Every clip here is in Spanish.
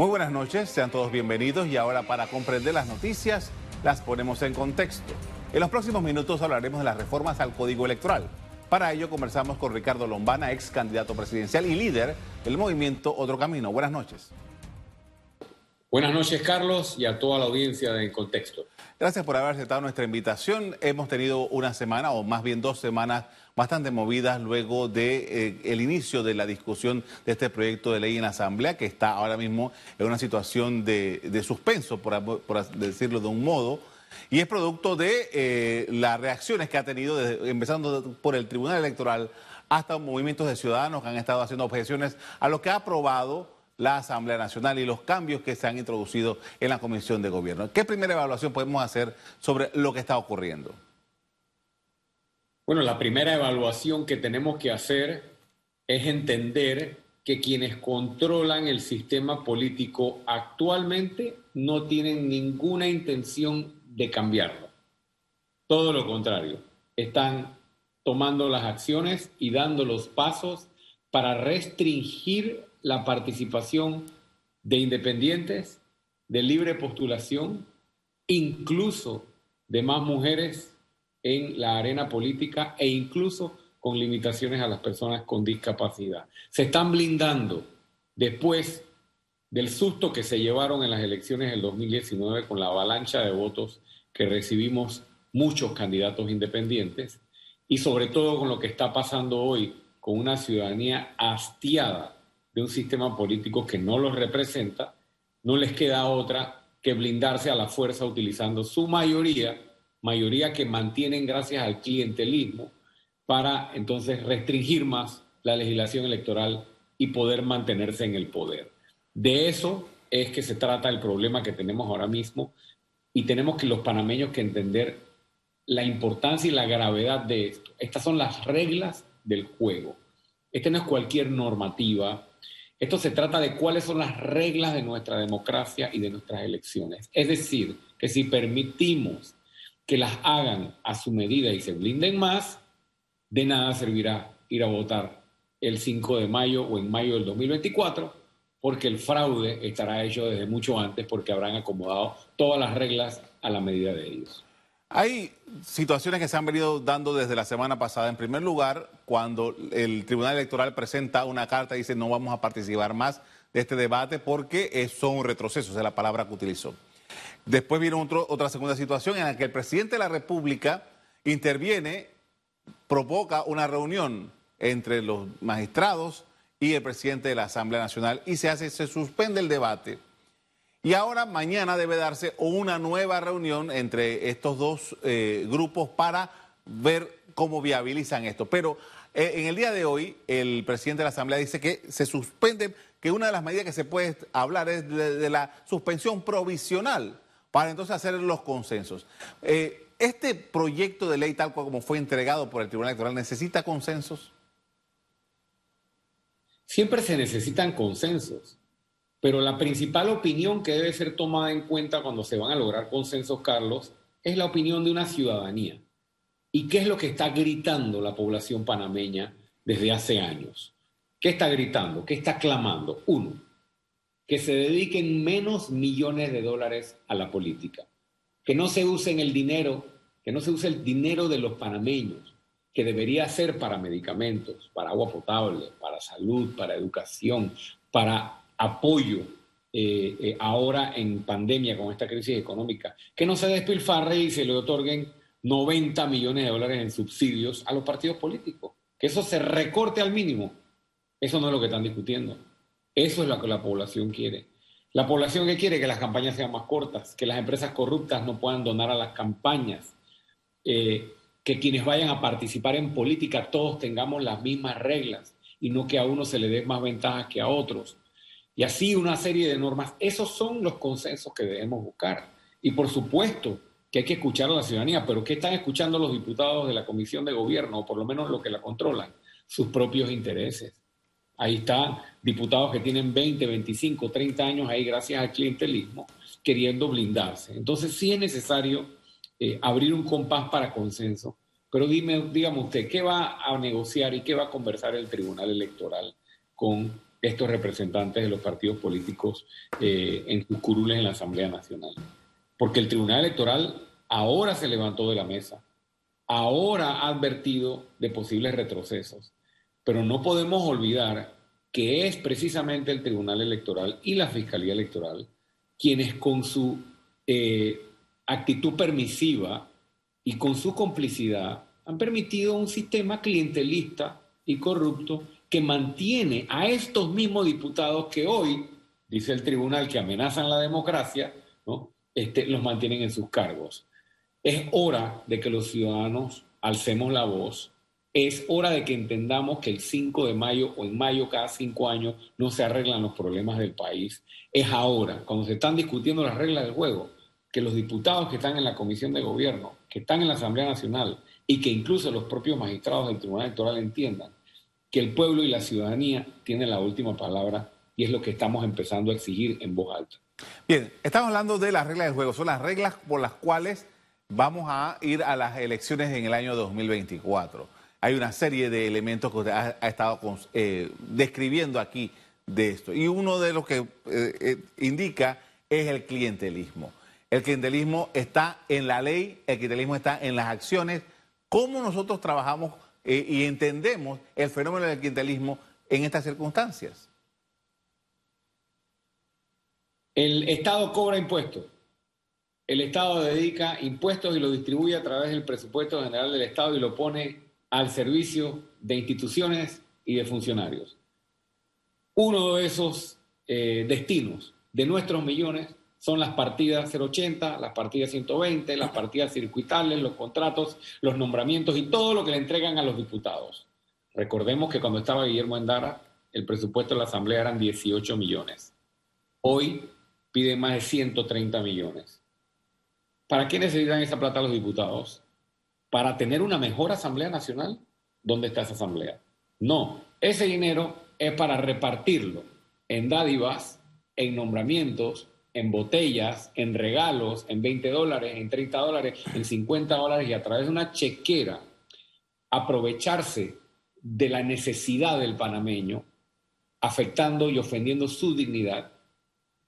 Muy buenas noches, sean todos bienvenidos y ahora para comprender las noticias las ponemos en contexto. En los próximos minutos hablaremos de las reformas al Código Electoral. Para ello conversamos con Ricardo Lombana, ex candidato presidencial y líder del movimiento Otro Camino. Buenas noches. Buenas noches, Carlos, y a toda la audiencia de En Contexto. Gracias por haber aceptado nuestra invitación. Hemos tenido una semana, o más bien dos semanas, bastante movidas luego de, eh, inicio de la discusión de este proyecto de ley en Asamblea, que está ahora mismo en una situación de, de suspenso, por, decirlo de un modo, y es producto de eh, las reacciones que ha tenido, empezando por el Tribunal Electoral hasta movimientos de ciudadanos que han estado haciendo objeciones a lo que ha aprobado la Asamblea Nacional y los cambios que se han introducido en la Comisión de Gobierno. ¿Qué primera evaluación podemos hacer sobre lo que está ocurriendo? Bueno, la primera evaluación que tenemos que hacer es entender que quienes controlan el sistema político actualmente no tienen ninguna intención de cambiarlo. Todo lo contrario, están tomando las acciones y dando los pasos para restringir la participación de independientes, de libre postulación, incluso de más mujeres en la arena política e incluso con limitaciones a las personas con discapacidad. Se están blindando después del susto que se llevaron en las elecciones del 2019 con la avalancha de votos que recibimos muchos candidatos independientes y sobre todo con lo que está pasando hoy con una ciudadanía hastiada de un sistema político que no los representa, no les queda otra que blindarse a la fuerza utilizando su mayoría mayoría que mantienen gracias al clientelismo para entonces restringir más la legislación electoral y poder mantenerse en el poder. De eso es que se trata el problema que tenemos ahora mismo y tenemos que los panameños que entender la importancia y la gravedad de esto. Estas son las reglas del juego. Esta no es cualquier normativa. Esto se trata de cuáles son las reglas de nuestra democracia y de nuestras elecciones. Es decir, que si permitimos que las hagan a su medida y se blinden más, de nada servirá ir a votar el 5 de mayo o en mayo del 2024, porque el fraude estará hecho desde mucho antes porque habrán acomodado todas las reglas a la medida de ellos. Hay situaciones que se han venido dando desde la semana pasada. En primer lugar, cuando el Tribunal Electoral presenta una carta y dice no vamos a participar más de este debate porque son retrocesos, es la palabra que utilizó. Después viene otra segunda situación en la que el presidente de la República interviene, provoca una reunión entre los magistrados y el presidente de la Asamblea Nacional y se hace, se suspende el debate. Y ahora mañana debe darse una nueva reunión entre estos dos eh, grupos para ver cómo viabilizan esto. Pero eh, en el día de hoy el presidente de la Asamblea dice que se suspende, que una de las medidas que se puede hablar es de la suspensión provisional para entonces hacer los consensos. Eh, ¿Este proyecto de ley tal como fue entregado por el Tribunal Electoral necesita consensos? Siempre se necesitan consensos, pero la principal opinión que debe ser tomada en cuenta cuando se van a lograr consensos, Carlos, es la opinión de una ciudadanía. ¿Y qué es lo que está gritando la población panameña desde hace años? ¿Qué está gritando? ¿Qué está clamando? Uno, que se dediquen menos millones de dólares a la política, que no se usen el dinero, que no se use el dinero de los panameños, que debería ser para medicamentos, para agua potable, para salud, para educación, para apoyo eh, eh, ahora en pandemia con esta crisis económica, que no se despilfarre y se le otorguen 90 millones de dólares en subsidios a los partidos políticos, que eso se recorte al mínimo. Eso no es lo que están discutiendo. Eso es lo que la población quiere. La población que quiere que las campañas sean más cortas, que las empresas corruptas no puedan donar a las campañas, eh, que quienes vayan a participar en política todos tengamos las mismas reglas y no que a uno se le dé más ventajas que a otros. Y así una serie de normas. Esos son los consensos que debemos buscar. Y por supuesto que hay que escuchar a la ciudadanía, pero ¿qué están escuchando los diputados de la Comisión de Gobierno, o por lo menos los que la controlan? Sus propios intereses. Ahí están diputados que tienen 20, 25, 30 años ahí gracias al clientelismo, queriendo blindarse. Entonces sí es necesario eh, abrir un compás para consenso. Pero dime, dígame usted, ¿qué va a negociar y qué va a conversar el Tribunal Electoral con estos representantes de los partidos políticos eh, en sus curules en la Asamblea Nacional. Porque el Tribunal Electoral ahora se levantó de la mesa, ahora ha advertido de posibles retrocesos, pero no podemos olvidar que es precisamente el Tribunal Electoral y la Fiscalía Electoral quienes con su eh, actitud permisiva y con su complicidad han permitido un sistema clientelista y corrupto que mantiene a estos mismos diputados que hoy, dice el tribunal, que amenazan la democracia, ¿no? este, los mantienen en sus cargos. Es hora de que los ciudadanos alcemos la voz. Es hora de que entendamos que el 5 de mayo o en mayo cada cinco años no se arreglan los problemas del país. Es ahora, cuando se están discutiendo las reglas del juego, que los diputados que están en la Comisión de Gobierno, que están en la Asamblea Nacional y que incluso los propios magistrados del Tribunal Electoral entiendan que el pueblo y la ciudadanía tienen la última palabra y es lo que estamos empezando a exigir en voz alta. Bien, estamos hablando de las reglas del juego, son las reglas por las cuales vamos a ir a las elecciones en el año 2024. Hay una serie de elementos que usted ha, estado eh, describiendo aquí de esto y uno de los que eh, eh, indica es el clientelismo. El clientelismo está en la ley, el clientelismo está en las acciones. ¿Cómo nosotros trabajamos y entendemos el fenómeno del clientelismo en estas circunstancias? El Estado cobra impuestos. El Estado dedica impuestos y lo distribuye a través del presupuesto general del Estado y lo pone al servicio de instituciones y de funcionarios. Uno de esos eh, destinos de nuestros millones son las partidas 080, las partidas 120, las partidas circuitales, los contratos, los nombramientos y todo lo que le entregan a los diputados. Recordemos que cuando estaba Guillermo Endara, el presupuesto de la Asamblea eran 18 millones. Hoy piden más de 130 millones. ¿Para qué necesitan esa plata los diputados? ¿Para tener una mejor Asamblea Nacional? ¿Dónde está esa Asamblea? No, ese dinero es para repartirlo en dádivas, en nombramientos, en botellas, en regalos, en 20 dólares, en 30 dólares, en 50 dólares y a través de una chequera aprovecharse de la necesidad del panameño, afectando y ofendiendo su dignidad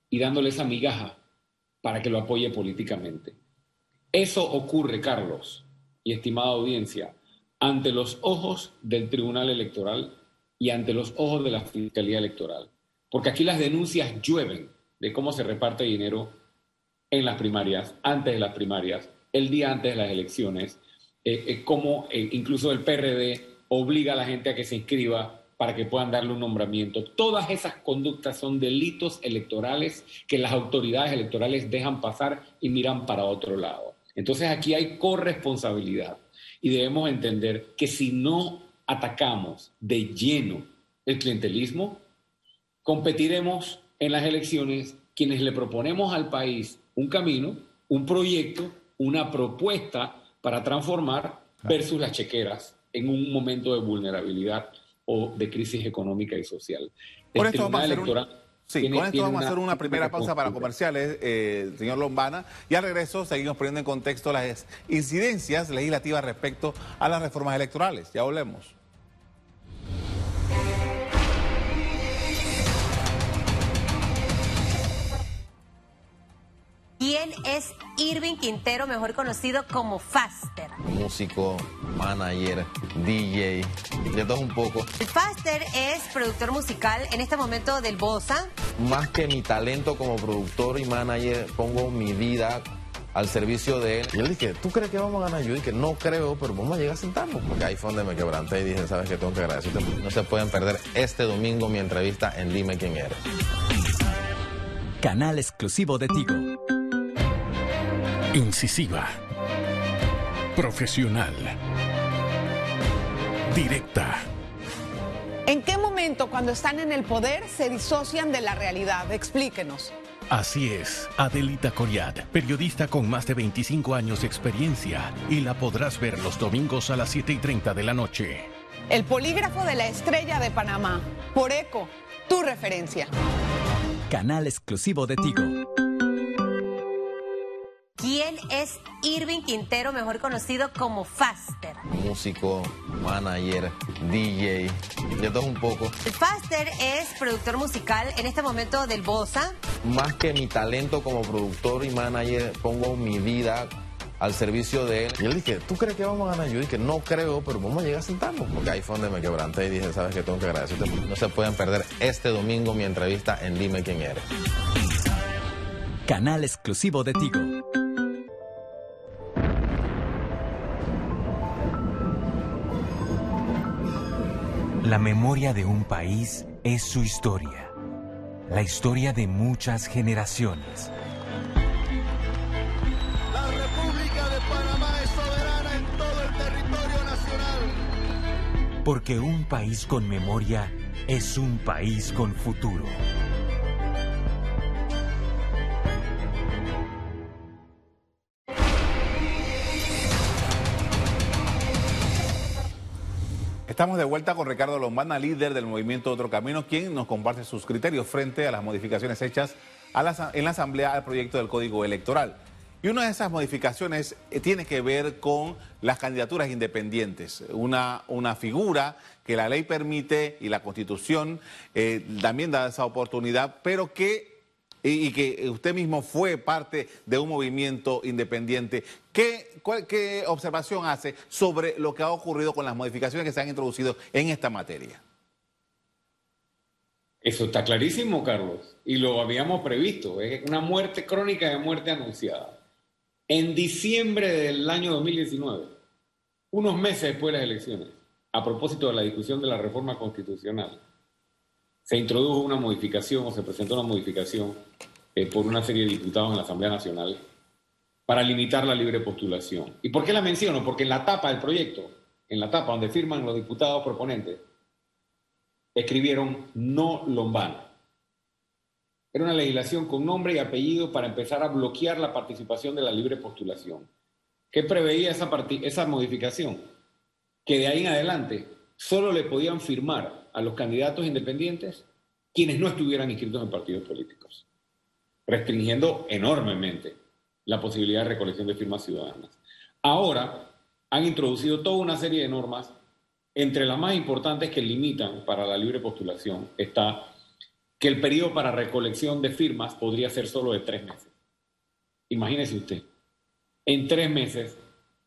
y dándole esa migaja para que lo apoye políticamente. Eso ocurre, Carlos y estimada audiencia, ante los ojos del Tribunal Electoral y ante los ojos de la Fiscalía Electoral. Porque aquí las denuncias llueven de cómo se reparte dinero en las primarias, antes de las primarias, el día antes de las elecciones, eh, eh, cómo eh, incluso el PRD obliga a la gente a que se inscriba para que puedan darle un nombramiento. Todas esas conductas son delitos electorales que las autoridades electorales dejan pasar y miran para otro lado. Entonces aquí hay corresponsabilidad y debemos entender que si no atacamos de lleno el clientelismo, competiremos en las elecciones quienes le proponemos al país un camino, un proyecto, una propuesta para transformar versus las chequeras en un momento de vulnerabilidad o de crisis económica y social. Por esto vamos a hacer Sí, con esto vamos a hacer una primera pausa para comerciales, eh, señor Lombana, y al regreso seguimos poniendo en contexto las incidencias legislativas respecto a las reformas electorales. Ya volvemos. ¿Quién es Irving Quintero, mejor conocido como Faster? Músico, manager, DJ, de todo un poco. Faster es productor musical en este momento del Bosa. Más que mi talento como productor y manager, pongo mi vida al servicio de él. Yo dije, ¿tú crees que vamos a ganar? Yo dije, no creo, pero vamos a llegar a sentarnos. Porque ahí fue donde me quebranté y dije, ¿sabes qué? Tengo que agradecerte. No se pueden perder este domingo mi entrevista en Dime quién eres. Canal exclusivo de Tigo. Incisiva. Profesional. Directa. ¿En qué momento cuando están en el poder se disocian de la realidad? Explíquenos. Así es, Adelita Coriat, periodista con más de 25 años de experiencia, y la podrás ver los domingos a las 7 y 30 de la noche. El polígrafo de la estrella de Panamá, por ECO, tu referencia. Canal exclusivo de Tigo. ¿Quién es Irving Quintero, mejor conocido como Faster. Músico, manager, DJ, de todo un poco. Faster es productor musical en este momento del Bosa. Más que mi talento como productor y manager, pongo mi vida al servicio de él. Y él dije, ¿tú crees que vamos a ganar? Yo dije, no creo, pero vamos a llegar a sentarnos. Porque ahí fue donde me quebranté y dije, ¿sabes qué? Tengo que agradecerte. No se pueden perder este domingo mi entrevista en Dime quién eres. Canal exclusivo de Tigo. La memoria de un país es su historia. La historia de muchas generaciones. La República de Panamá es soberana en todo el territorio nacional. Porque un país con memoria es un país con futuro. Estamos de vuelta con Ricardo Lombana, líder del movimiento Otro Camino, quien nos comparte sus criterios frente a las modificaciones hechas en la Asamblea al proyecto del Código Electoral. Y una de esas modificaciones eh, tiene que ver con las candidaturas independientes, una, una figura que la ley permite y la Constitución eh, también da esa oportunidad, pero que y, que usted mismo fue parte de un movimiento independiente. ¿Qué, cuál- qué observación hace sobre lo que ha ocurrido con las modificaciones que se han introducido en esta materia? Eso está clarísimo, Carlos, y lo habíamos previsto. Es una muerte crónica de muerte anunciada. En diciembre del año 2019, unos meses después de las elecciones, a propósito de la discusión de la reforma constitucional, se introdujo una modificación o se presentó una modificación eh, por una serie de diputados en la Asamblea Nacional para limitar la libre postulación. ¿Y por qué la menciono? Porque en la tapa del proyecto, en la tapa donde firman los diputados proponentes, escribieron no lombana. Era una legislación con nombre y apellido para empezar a bloquear la participación de la libre postulación. ¿Qué preveía esa, esa modificación? Que de ahí en adelante solo le podían firmar a los candidatos independientes quienes no estuvieran inscritos en partidos políticos, restringiendo enormemente la posibilidad de recolección de firmas ciudadanas. Ahora han introducido toda una serie de normas entre las más importantes que limitan para la libre postulación está que el periodo para recolección de firmas podría ser solo de tres meses. Imagínese usted, en tres meses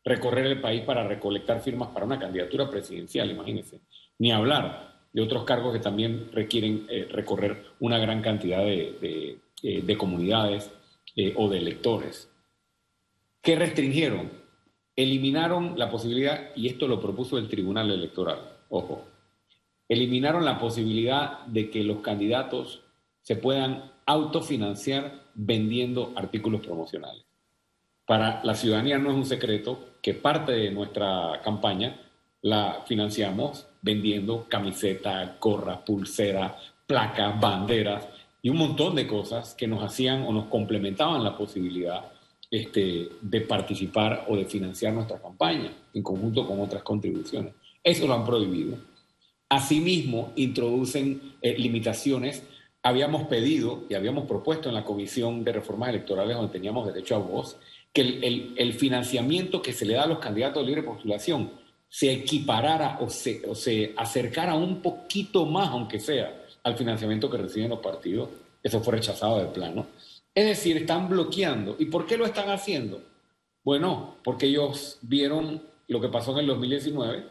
recorrer el país para recolectar firmas para una candidatura presidencial, imagínese. Ni hablar de otros cargos que también requieren eh, recorrer una gran cantidad de, eh, de comunidades eh, o de electores. ¿Qué restringieron? Eliminaron la posibilidad, y esto lo propuso el Tribunal Electoral, ojo, eliminaron la posibilidad de que los candidatos se puedan autofinanciar vendiendo artículos promocionales. Para la ciudadanía no es un secreto que parte de nuestra campaña la financiamos vendiendo camisetas, gorras, pulseras, placas, banderas y un montón de cosas que nos hacían o nos complementaban la posibilidad este, de participar o de financiar nuestra campaña en conjunto con otras contribuciones. Eso lo han prohibido. Asimismo, introducen eh, limitaciones. Habíamos pedido y habíamos propuesto en la Comisión de Reformas Electorales, donde teníamos derecho a voz, que el, el- el financiamiento que se le da a los candidatos de libre postulación se equiparara o se, o se acercara un poquito más, aunque sea, al financiamiento que reciben los partidos. Eso fue rechazado de plano. Es decir, están bloqueando. ¿Y por qué lo están haciendo? Bueno, porque ellos vieron lo que pasó en el 2019,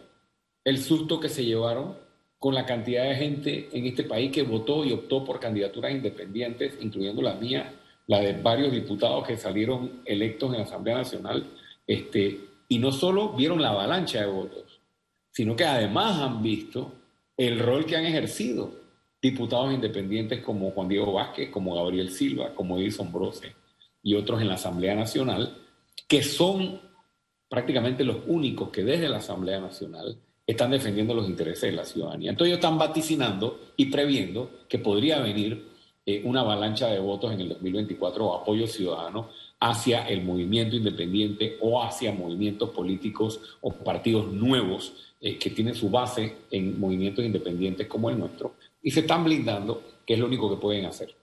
el susto que se llevaron con la cantidad de gente en este país que votó y optó por candidaturas independientes, incluyendo la mía, la de varios diputados que salieron electos en la Asamblea Nacional, este, y no solo vieron la avalancha de votos, sino que además han visto el rol que han ejercido diputados independientes como Juan Diego Vázquez, como Gabriel Silva, como Edison Brose y otros en la Asamblea Nacional, que son prácticamente los únicos que desde la Asamblea Nacional están defendiendo los intereses de la ciudadanía. Entonces ellos están vaticinando y previendo que podría venir eh, una avalancha de votos en el 2024 o apoyo ciudadano hacia el movimiento independiente o hacia movimientos políticos o partidos nuevos eh, que tienen su base en movimientos independientes como el nuestro y se están blindando, que es lo único que pueden hacer.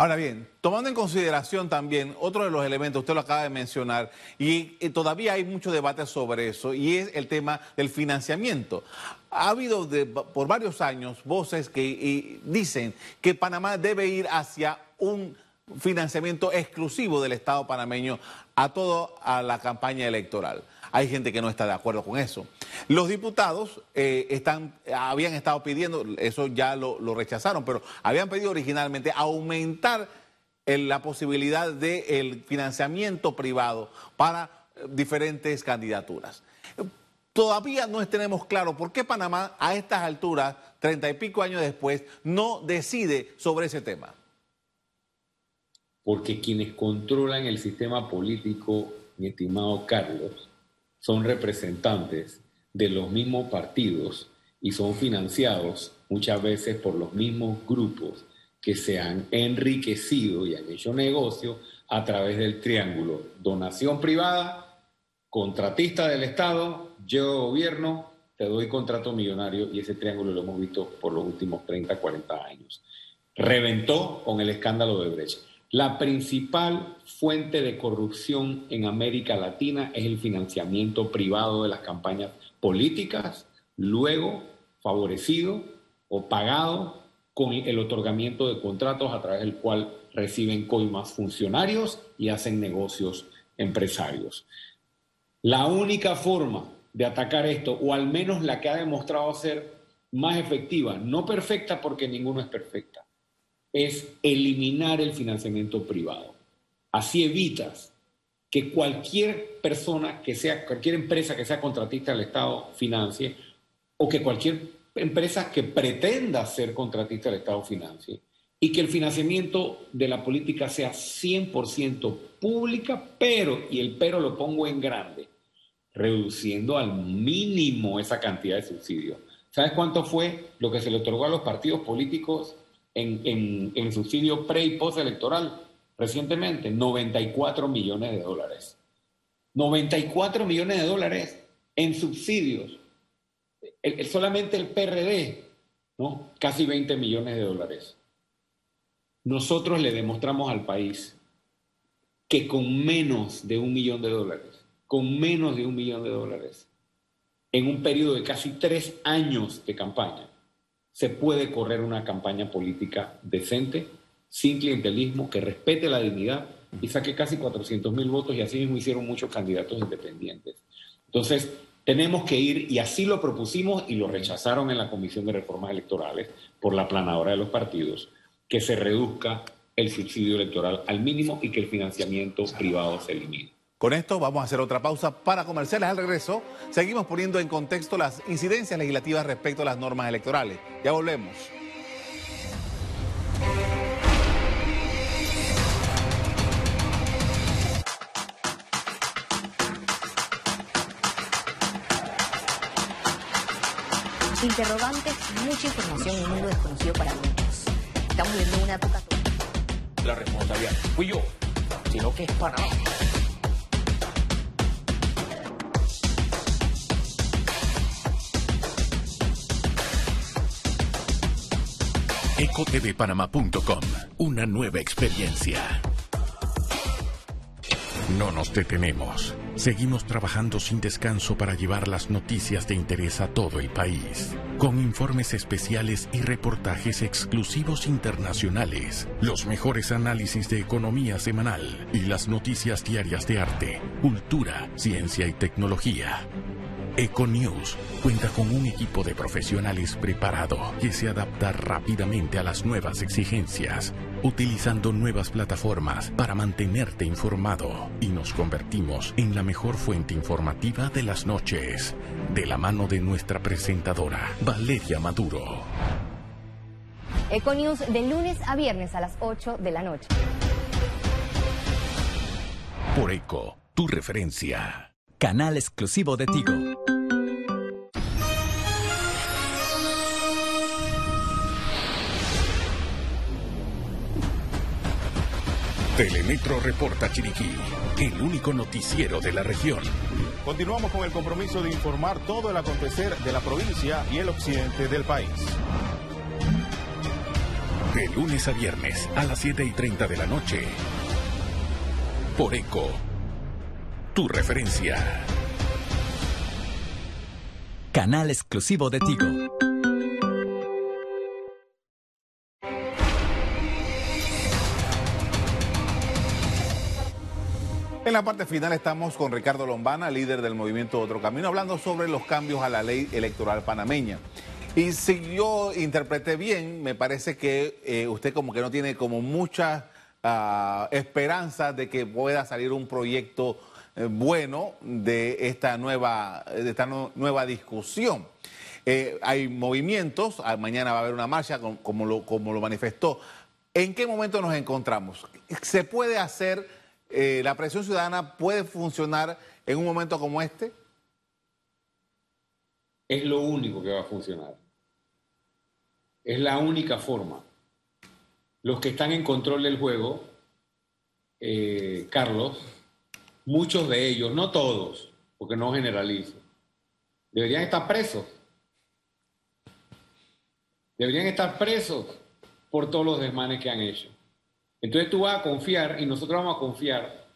Ahora bien, tomando en consideración también otro de los elementos, usted lo acaba de mencionar, y, todavía hay mucho debate sobre eso, y es el tema del financiamiento. Ha habido por varios años voces que dicen que Panamá debe ir hacia un financiamiento exclusivo del Estado panameño a toda la campaña electoral. Hay gente que no está de acuerdo con eso. Los diputados eh, están, habían estado pidiendo, eso ya lo, rechazaron, pero habían pedido originalmente aumentar la posibilidad del financiamiento privado para eh, diferentes candidaturas. Todavía no tenemos claro por qué Panamá a estas alturas, treinta y pico años después, no decide sobre ese tema. Porque quienes controlan el sistema político, mi estimado Carlos, son representantes de los mismos partidos y son financiados muchas veces por los mismos grupos que se han enriquecido y han hecho negocio a través del triángulo donación privada, contratista del Estado, yo gobierno, te doy contrato millonario y ese triángulo lo hemos visto por los últimos 30, 40 años. Reventó con el escándalo de Brecht. La principal fuente de corrupción en América Latina es el financiamiento privado de las campañas políticas, luego favorecido o pagado con el otorgamiento de contratos a través del cual reciben coimas funcionarios y hacen negocios empresarios. La única forma de atacar esto, o al menos la que ha demostrado ser más efectiva, no perfecta porque ninguno es perfecta, es eliminar el financiamiento privado. Así evitas que cualquier persona que sea, cualquier empresa que sea contratista del Estado financie o que cualquier empresa que pretenda ser contratista del Estado financie y que el financiamiento de la política sea 100% pública, pero, y el pero lo pongo en grande, reduciendo al mínimo esa cantidad de subsidios. ¿Sabes cuánto fue lo que se le otorgó a los partidos políticos en, subsidio pre y post electoral recientemente, 94 millones de dólares. 94 millones de dólares en subsidios. solamente el PRD, ¿no? Casi 20 millones de dólares. Nosotros le demostramos al país que con menos de un millón de dólares, con menos de un millón de dólares, en un periodo de casi tres años de campaña, se puede correr una campaña política decente, sin clientelismo, que respete la dignidad y saque casi 400 mil votos y así mismo hicieron muchos candidatos independientes. Entonces, tenemos que ir, y así lo propusimos y lo rechazaron en la Comisión de Reformas Electorales por la planadora de los partidos, que se reduzca el subsidio electoral al mínimo y que el financiamiento privado se elimine. Con esto vamos a hacer otra pausa para comerciales. Al regreso, seguimos poniendo en contexto las incidencias legislativas respecto a las normas electorales. Ya volvemos. Interrogantes, mucha información en un mundo desconocido para muchos. Estamos viendo una época... La responsabilidad fui yo, sino que es para ecotvpanama.com. Una nueva experiencia. No nos detenemos. Seguimos trabajando sin descanso para llevar las noticias de interés a todo el país, con informes especiales y reportajes exclusivos internacionales, los mejores análisis de economía semanal y las noticias diarias de arte, cultura, ciencia y tecnología. Econews cuenta con un equipo de profesionales preparado que se adapta rápidamente a las nuevas exigencias, utilizando nuevas plataformas para mantenerte informado y nos convertimos en la mejor fuente informativa de las noches, de la mano de nuestra presentadora, Valeria Maduro. Econews de lunes a viernes a las 8 de la noche. Por Eco, tu referencia canal exclusivo de Tigo. Telemetro Reporta Chiriquí, el único noticiero de la región. Continuamos con el compromiso de informar todo el acontecer de la provincia y el occidente del país. De lunes a viernes a las 7 y 30 de la noche. Por ECO. Tu referencia. Canal exclusivo de Tigo. En la parte final estamos con Ricardo Lombana, líder del movimiento Otro Camino, hablando sobre los cambios a la ley electoral panameña. Y si yo interpreté bien, me parece que eh, usted como que no tiene como muchas uh, esperanzas de que pueda salir un proyecto bueno de esta nueva, de esta nueva discusión. Eh, hay movimientos, ah, mañana va a haber una marcha como lo, manifestó. ¿En qué momento nos encontramos? ¿Se puede hacer eh, la presión ciudadana puede funcionar en un momento como este? Es lo único que va a funcionar. Es la única forma. Los que están en control del juego, eh, Carlos, muchos de ellos, no todos, porque no generalizo, deberían estar presos. Deberían estar presos por todos los desmanes que han hecho. Entonces tú vas a confiar y nosotros vamos a confiar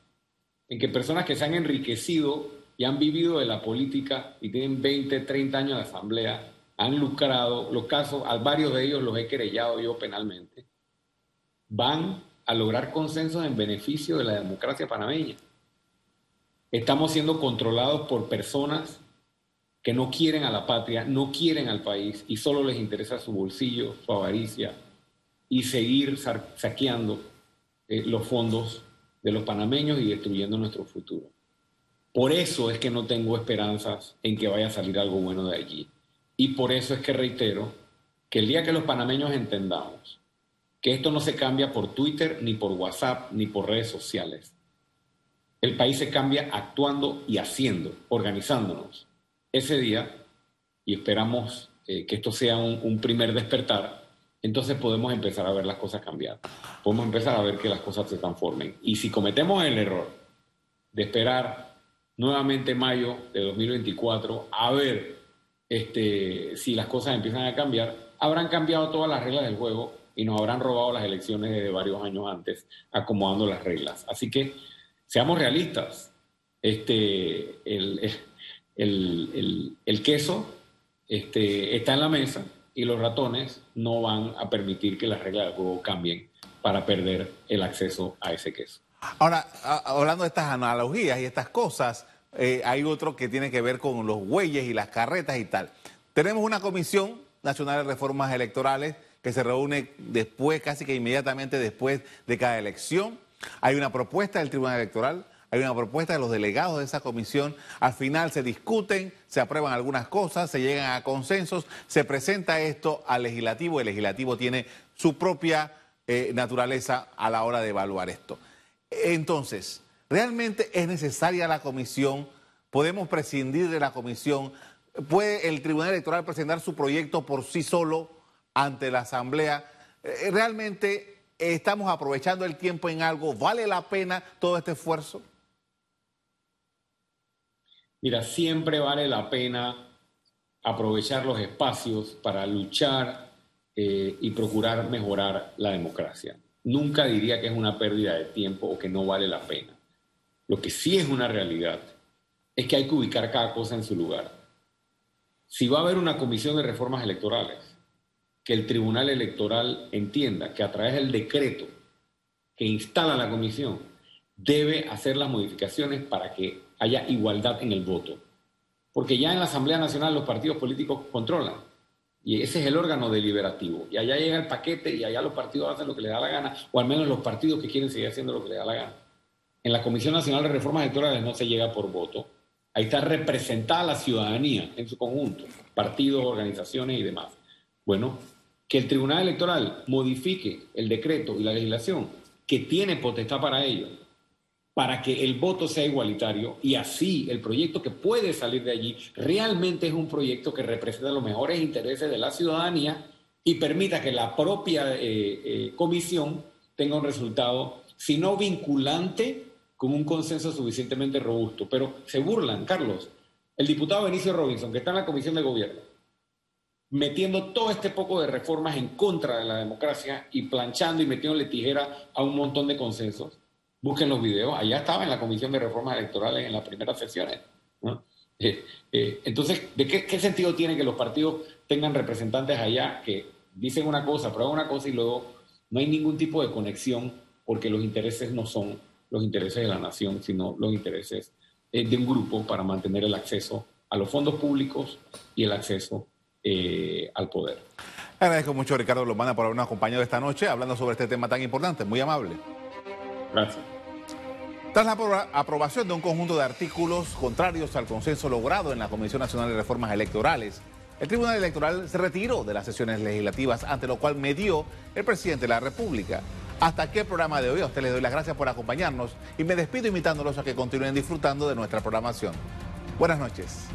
en que personas que se han enriquecido y han vivido de la política y tienen 20, 30 años de asamblea, han lucrado, los casos, a varios de ellos los he querellado yo penalmente, van a lograr consensos en beneficio de la democracia panameña. Estamos siendo controlados por personas que no quieren a la patria, no quieren al país y solo les interesa su bolsillo, su avaricia y seguir saqueando eh, los fondos de los panameños y destruyendo nuestro futuro. Por eso es que no tengo esperanzas en que vaya a salir algo bueno de allí. Y por eso es que reitero que el día que los panameños entendamos que esto no se cambia por Twitter, ni por WhatsApp, ni por redes sociales. El país se cambia actuando y haciendo, organizándonos. Ese día, y esperamos eh, que esto sea un primer despertar, entonces podemos empezar a ver las cosas cambiar. Podemos empezar a ver que las cosas se transformen. Y si cometemos el error de esperar nuevamente mayo de 2024 a ver este, si las cosas empiezan a cambiar, habrán cambiado todas las reglas del juego y nos habrán robado las elecciones de varios años antes, acomodando las reglas. Así que seamos realistas. Este, el, queso este, está en la mesa y los ratones no van a permitir que las reglas del juego cambien para perder el acceso a ese queso. Ahora, hablando de estas analogías y estas cosas, eh, hay otro que tiene que ver con los bueyes y las carretas y tal. Tenemos una comisión nacional de reformas electorales que se reúne después, casi que inmediatamente después de cada elección. Hay una propuesta del Tribunal Electoral hay una propuesta de los delegados de esa comisión, al final se discuten, se aprueban algunas cosas, se llegan a consensos, se presenta esto al legislativo, el legislativo tiene su propia eh, naturaleza a la hora de evaluar esto. Entonces, ¿realmente es necesaria la comisión? ¿Podemos prescindir de la comisión? ¿Puede el Tribunal Electoral presentar su proyecto por sí solo ante la Asamblea? Eh, ¿Realmente estamos aprovechando el tiempo en algo? ¿Vale la pena todo este esfuerzo? Mira, siempre vale la pena aprovechar los espacios para luchar eh, y procurar mejorar la democracia. Nunca diría que es una pérdida de tiempo o que no vale la pena. Lo que sí es una realidad es que hay que ubicar cada cosa en su lugar. Si va a haber una comisión de reformas electorales, que el Tribunal Electoral entienda que a través del decreto que instala la comisión debe hacer las modificaciones para que haya igualdad en el voto. Porque ya en la Asamblea Nacional los partidos políticos controlan. Y ese es el órgano deliberativo. Y allá llega el paquete y allá los partidos hacen lo que les da la gana, o al menos los partidos que quieren seguir haciendo lo que les da la gana. En la Comisión Nacional de Reformas Electorales no se llega por voto. Ahí está representada la ciudadanía en su conjunto, partidos, organizaciones y demás. Bueno, que el Tribunal Electoral modifique el decreto y la legislación que tiene potestad para ello para que el voto sea igualitario y así el proyecto que puede salir de allí realmente es un proyecto que representa los mejores intereses de la ciudadanía y permita que la propia eh, eh, comisión tenga un resultado, si no vinculante, con un consenso suficientemente robusto. Pero se burlan, Carlos. El diputado Benicio Robinson, que está en la comisión de gobierno, metiendo todo este poco de reformas en contra de la democracia y planchando y metiéndole tijera a un montón de consensos. Busquen los videos, allá estaba en la Comisión de Reformas Electorales en las primeras sesiones. Eh, eh, entonces, ¿de qué, sentido tiene que los partidos tengan representantes allá que dicen una cosa, prueban una cosa y luego no hay ningún tipo de conexión porque los intereses no son los intereses de la nación, sino los intereses eh, de un grupo para mantener el acceso a los fondos públicos y el acceso eh, al poder. Agradezco mucho a Ricardo Lomana por habernos acompañado esta noche hablando sobre este tema tan importante, muy amable. Gracias. Tras la aprobación de un conjunto de artículos contrarios al consenso logrado en la Comisión Nacional de Reformas Electorales, el Tribunal Electoral se retiró de las sesiones legislativas, ante lo cual medió el presidente de la República. Hasta aquí el programa de hoy. A ustedes les doy las gracias por acompañarnos y me despido invitándolos a que continúen disfrutando de nuestra programación. Buenas noches.